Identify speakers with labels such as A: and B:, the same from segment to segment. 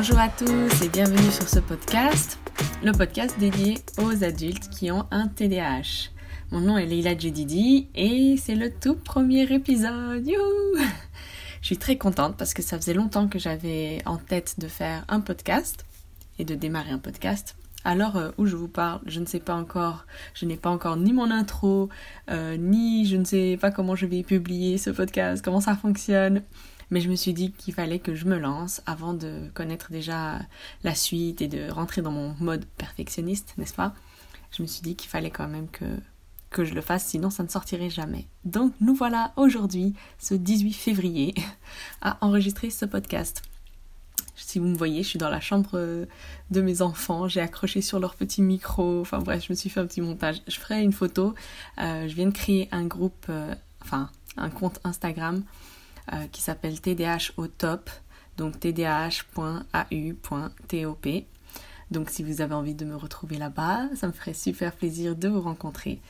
A: Bonjour à tous et bienvenue sur ce podcast, le podcast dédié aux adultes qui ont un TDAH. Mon nom est Leila Jedidi et c'est le tout premier épisode. Je suis très contente parce que ça faisait longtemps que j'avais en tête de faire un podcast et de démarrer un podcast. Alors euh, où je vous parle, je ne sais pas encore, je n'ai pas encore ni mon intro, euh, ni je ne sais pas comment je vais publier ce podcast, comment ça fonctionne. Mais je me suis dit qu'il fallait que je me lance avant de connaître déjà la suite et de rentrer dans mon mode perfectionniste, n'est-ce pas? Je me suis dit qu'il fallait quand même que, que je le fasse, sinon ça ne sortirait jamais. Donc nous voilà aujourd'hui, ce 18 février, à enregistrer ce podcast. Si vous me voyez, je suis dans la chambre euh, de mes enfants, j'ai accroché sur leur petit micro, enfin bref, je me suis fait un petit montage. Je ferai une photo, euh, je viens de créer un groupe, euh, enfin un compte Instagram qui s'appelle TDH au top, donc tdh.au.top. Donc si vous avez envie de me retrouver là-bas, ça me ferait super plaisir de vous rencontrer.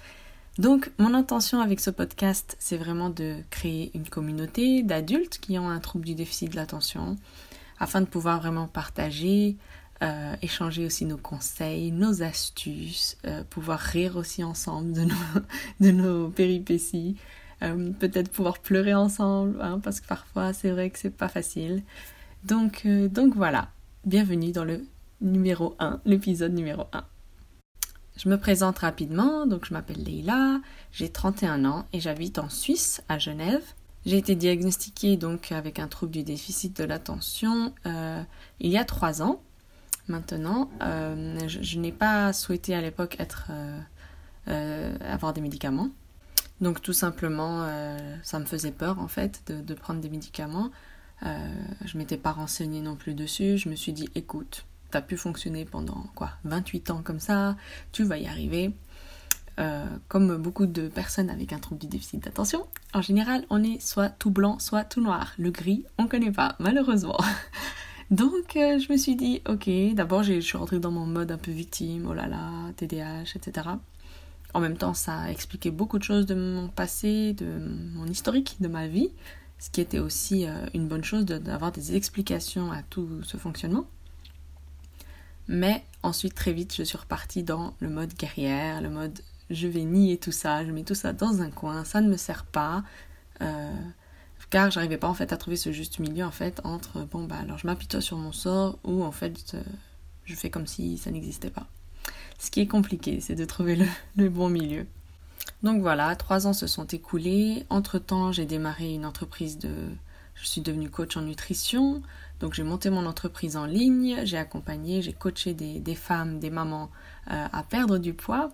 A: Donc mon intention avec ce podcast, c'est vraiment de créer une communauté d'adultes qui ont un trouble du déficit de l'attention, afin de pouvoir vraiment partager, euh, échanger aussi nos conseils, nos astuces, euh, pouvoir rire aussi ensemble de nos, de nos péripéties, euh, peut-être pouvoir pleurer ensemble, hein, parce que parfois c'est vrai que c'est pas facile. Donc, donc voilà, bienvenue dans le numéro 1, l'épisode numéro 1. Je me présente rapidement, donc je m'appelle Leila, j'ai 31 ans et j'habite en Suisse, à Genève. J'ai été diagnostiquée donc avec un trouble du déficit de l'attention euh, il y a trois ans. Maintenant, euh, je, n'ai pas souhaité à l'époque euh, avoir des médicaments. Donc tout simplement, ça me faisait peur en fait de, prendre des médicaments. je m'étais pas renseignée non plus dessus. Je me suis dit, écoute, tu as pu fonctionner pendant quoi 28 ans comme ça, tu vas y arriver. Euh, comme beaucoup de personnes avec un trouble du déficit d'attention, en général, on est soit tout blanc, soit tout noir. Le gris, on ne connaît pas, malheureusement. Donc, euh, je me suis dit, ok, d'abord, je suis rentrée dans mon mode un peu victime, oh là là, TDAH, etc. En même temps, ça a beaucoup de choses de mon passé, de mon historique, de ma vie, ce qui était aussi euh, une bonne chose d'avoir des explications à tout ce fonctionnement. Mais ensuite, très vite, je suis repartie dans le mode guerrière, le mode je vais nier tout ça, je mets tout ça dans un coin, ça ne me sert pas. Euh, car j'arrivais pas en fait à trouver ce juste milieu en fait entre bon bah alors je m'apitoie sur mon sort ou en fait euh, je fais comme si ça n'existait pas. Ce qui est compliqué, c'est de trouver le, bon milieu. Donc voilà, trois ans se sont écoulés. Entre temps, j'ai démarré une entreprise de. Je suis devenue coach en nutrition. Donc j'ai monté mon entreprise en ligne. J'ai accompagné, j'ai coaché des, des, femmes, des mamans euh, à perdre du poids.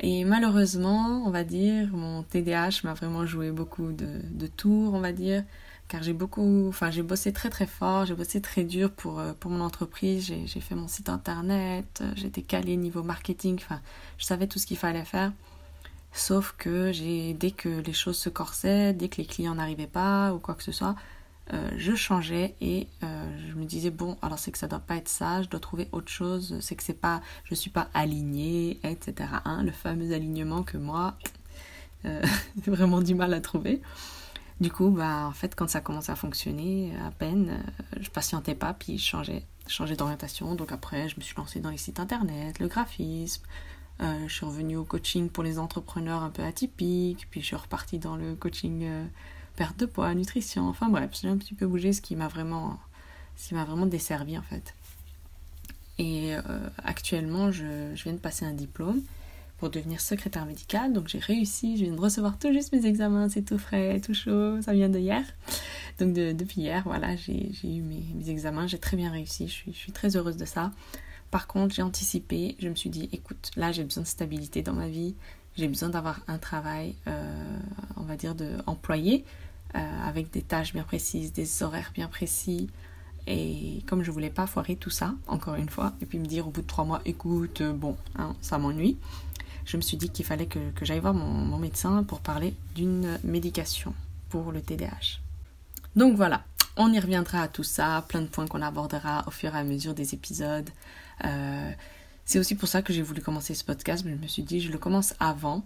A: Et malheureusement, on va dire, mon TDAH m'a vraiment joué beaucoup de, tours, on va dire, car j'ai beaucoup, enfin j'ai bossé très très fort, j'ai bossé très dur pour, euh, pour mon entreprise, j'ai fait mon site internet, j'étais calée niveau marketing, enfin je savais tout ce qu'il fallait faire. Sauf que dès que les choses se corsaient, dès que les clients n'arrivaient pas ou quoi que ce soit, euh, je changeais et euh, je me disais bon alors c'est que ça doit pas être ça je dois trouver autre chose c'est que c'est pas je suis pas alignée etc hein, le fameux alignement que moi euh, j'ai vraiment du mal à trouver du coup bah en fait quand ça commençait à fonctionner à peine je patientais pas puis je changeais changeais d'orientation. Donc après je me suis lancée dans les sites internet le graphisme. Je suis revenue au coaching pour les entrepreneurs un peu atypiques puis je suis repartie dans le coaching perte de poids, nutrition, enfin bref, j'ai un petit peu bougé ce qui m'a vraiment, ce m'a vraiment desservi en fait. Et euh, actuellement, je, viens de passer un diplôme pour devenir secrétaire médicale, donc j'ai réussi, je viens de recevoir tout juste mes examens, c'est tout frais, tout chaud, ça vient de hier. Donc depuis hier, voilà, j'ai eu mes, examens, j'ai très bien réussi, je suis, très heureuse de ça. Par contre, j'ai anticipé, je me suis dit, écoute, là j'ai besoin de stabilité dans ma vie, j'ai besoin d'avoir un travail, euh, on va dire, de euh, avec des tâches bien précises, des horaires bien précis. Et comme je voulais pas foirer tout ça, encore une fois, et puis me dire au bout de trois mois, écoute, euh, bon, hein, ça m'ennuie, je me suis dit qu'il fallait que, j'aille voir mon, médecin pour parler d'une médication pour le TDAH. Donc voilà, on y reviendra à tout ça, plein de points qu'on abordera au fur et à mesure des épisodes. Euh, c'est aussi pour ça que j'ai voulu commencer ce podcast, mais je me suis dit, je le commence avant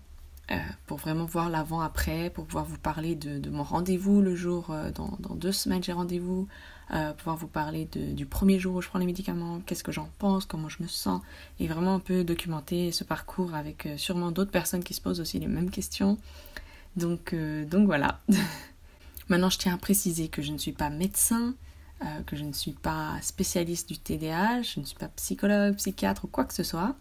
A: pour vraiment voir l'avant-après, pour pouvoir vous parler de, mon rendez-vous le jour, dans, dans, deux semaines j'ai rendez-vous, pouvoir vous parler du premier jour où je prends les médicaments, qu'est-ce que j'en pense, comment je me sens, et vraiment un peu documenter ce parcours avec sûrement d'autres personnes qui se posent aussi les mêmes questions. Donc, donc voilà. Maintenant, je tiens à préciser que je ne suis pas médecin, euh, que je ne suis pas spécialiste du TDAH, je ne suis pas psychologue, psychiatre ou quoi que ce soit.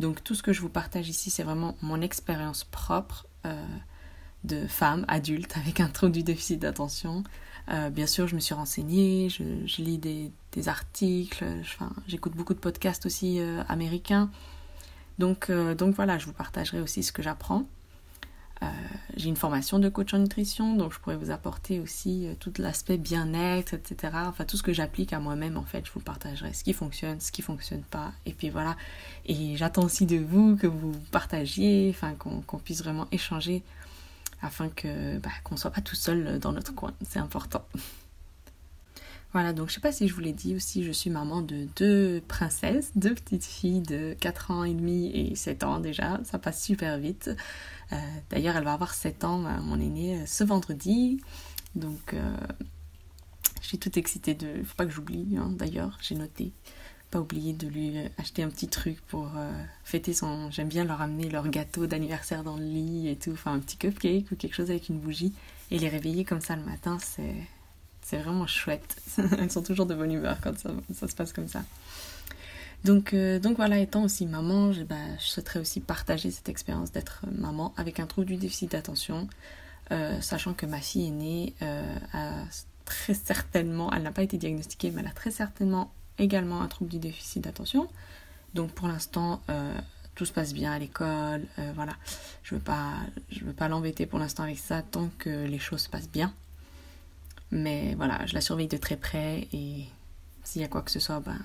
A: Donc tout ce que je vous partage ici, c'est vraiment mon expérience propre euh, de femme adulte avec un trouble du déficit d'attention. Euh, bien sûr, je me suis renseignée, je, lis des, articles, j'écoute beaucoup de podcasts aussi américains. Donc, donc voilà, je vous partagerai aussi ce que j'apprends. Euh, j'ai une formation de coach en nutrition, donc je pourrais vous apporter aussi euh, tout l'aspect bien-être, etc. Enfin, tout ce que j'applique à moi-même, en fait, je vous partagerai ce qui fonctionne, ce qui fonctionne pas. Et puis voilà. Et j'attends aussi de vous que vous partagiez, enfin, qu'on puisse vraiment échanger afin que bah, qu'on soit pas tout seul dans notre coin. C'est important. Voilà, donc je sais pas si je vous l'ai dit aussi, je suis maman de deux princesses, deux petites filles de 4 ans et demi et 7 ans déjà, ça passe super vite. Euh, d'ailleurs, elle va avoir 7 ans, mon aînée, euh, ce vendredi. Donc, euh, je suis toute excitée de... Faut pas que j'oublie, hein, d'ailleurs, j'ai noté. Pas oublier de lui acheter un petit truc pour fêter son... J'aime bien leur amener leur gâteau d'anniversaire dans le lit et tout. Enfin, un petit cupcake ou quelque chose avec une bougie. Et les réveiller comme ça le matin, c'est... C'est vraiment chouette. Elles sont toujours de bonne humeur quand ça, se passe comme ça. Donc, euh, donc voilà, étant aussi maman, je, bah, je souhaiterais aussi partager cette expérience d'être maman avec un trouble du déficit d'attention, euh, sachant que ma fille est née euh, très certainement, elle n'a pas été diagnostiquée, mais elle a très certainement également un trouble du déficit d'attention. Donc pour l'instant, tout se passe bien à l'école, voilà. Je veux pas, veux pas l'embêter pour l'instant avec ça tant que les choses se passent bien. Mais voilà, je la surveille de très près et s'il y a quoi que ce soit, ben,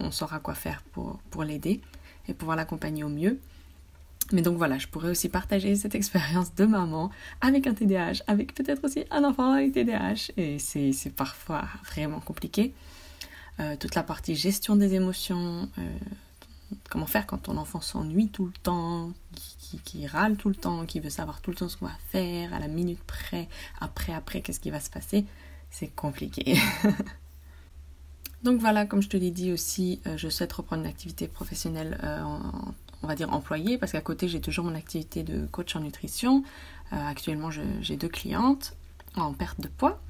A: on, saura quoi faire pour, pour l'aider et pouvoir l'accompagner au mieux. Mais donc voilà, je pourrais aussi partager cette expérience de maman avec un TDAH, avec peut-être aussi un enfant avec TDAH. Et c'est parfois vraiment compliqué. Euh, toute la partie gestion des émotions, euh, comment faire quand ton enfant s'ennuie tout le temps, qui, râle tout le temps, qui veut savoir tout le temps ce qu'on va faire, à la minute près, après, après, qu'est-ce qui va se passer? C'est compliqué. Donc voilà, comme je te l'ai dit aussi, euh, je souhaite reprendre une activité professionnelle, euh, on va dire employée, parce qu'à côté j'ai toujours mon activité de coach en nutrition. Euh, actuellement j'ai deux clientes en perte de poids.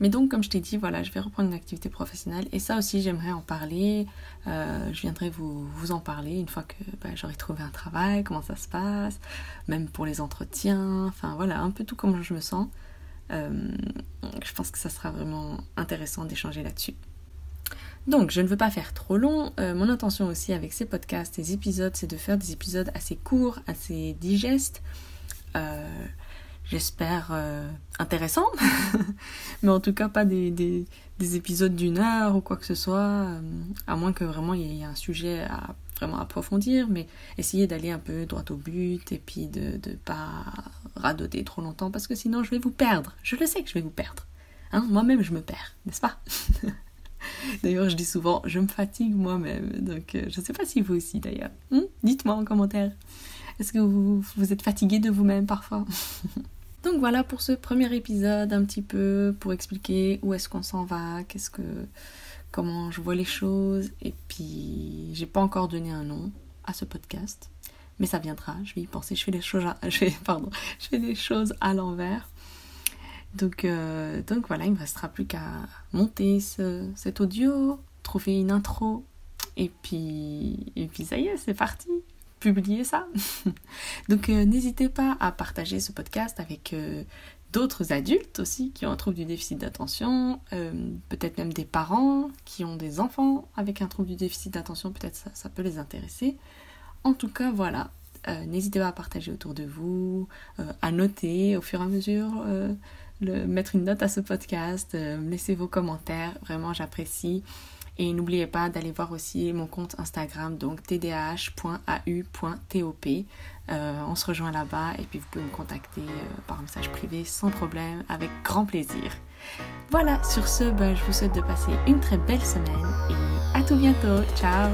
A: Mais donc, comme je t'ai dit, voilà, je vais reprendre une activité professionnelle et ça aussi, j'aimerais en parler. je viendrai vous, vous, en parler une fois que bah, j'aurai trouvé un travail, comment ça se passe, même pour les entretiens, enfin voilà, un peu tout comment je me sens. je pense que ça sera vraiment intéressant d'échanger là-dessus. Donc, je ne veux pas faire trop long. Euh, mon intention aussi avec ces podcasts, ces épisodes, c'est de faire des épisodes assez courts, assez digestes. Euh, j'espère euh, intéressants, mais en tout cas pas des, des, épisodes d'une heure ou quoi que ce soit, à moins que vraiment il y ait un sujet à vraiment approfondir, mais essayer d'aller un peu droit au but et puis de ne pas radoter trop longtemps parce que sinon je vais vous perdre. Je le sais que je vais vous perdre. Hein Moi-même je me perds, n'est-ce pas? D'ailleurs, je dis souvent, je me fatigue moi-même. Donc, euh, je ne sais pas si vous aussi d'ailleurs. Hmm? Dites-moi en commentaire. Est-ce que vous, vous êtes fatigué de vous-même parfois? Donc voilà pour ce premier épisode, un petit peu pour expliquer où est-ce qu'on s'en va, qu'est-ce que, comment je vois les choses. Et puis, j'ai pas encore donné un nom à ce podcast, mais ça viendra. Je vais y penser. Je fais les choses, les choses à l'envers. Donc, euh, donc voilà, il me restera plus qu'à monter cet audio, trouver une intro, et puis, et puis ça y est, c'est parti, publier ça. donc euh, n'hésitez pas à partager ce podcast avec euh, d'autres adultes aussi qui ont un trouble du déficit d'attention, peut-être même des parents qui ont des enfants avec un trouble du déficit d'attention, peut-être ça, peut les intéresser. En tout cas, voilà, n'hésitez pas à partager autour de vous, à noter au fur et à mesure mettre une note à ce podcast, euh, laisser vos commentaires, vraiment j'apprécie. Et n'oubliez pas d'aller voir aussi mon compte Instagram, donc tdh.au.top. Euh, on se rejoint là-bas et puis vous pouvez me contacter euh, par message privé sans problème, avec grand plaisir. Voilà, sur ce, ben, je vous souhaite de passer une très belle semaine et à tout bientôt. Ciao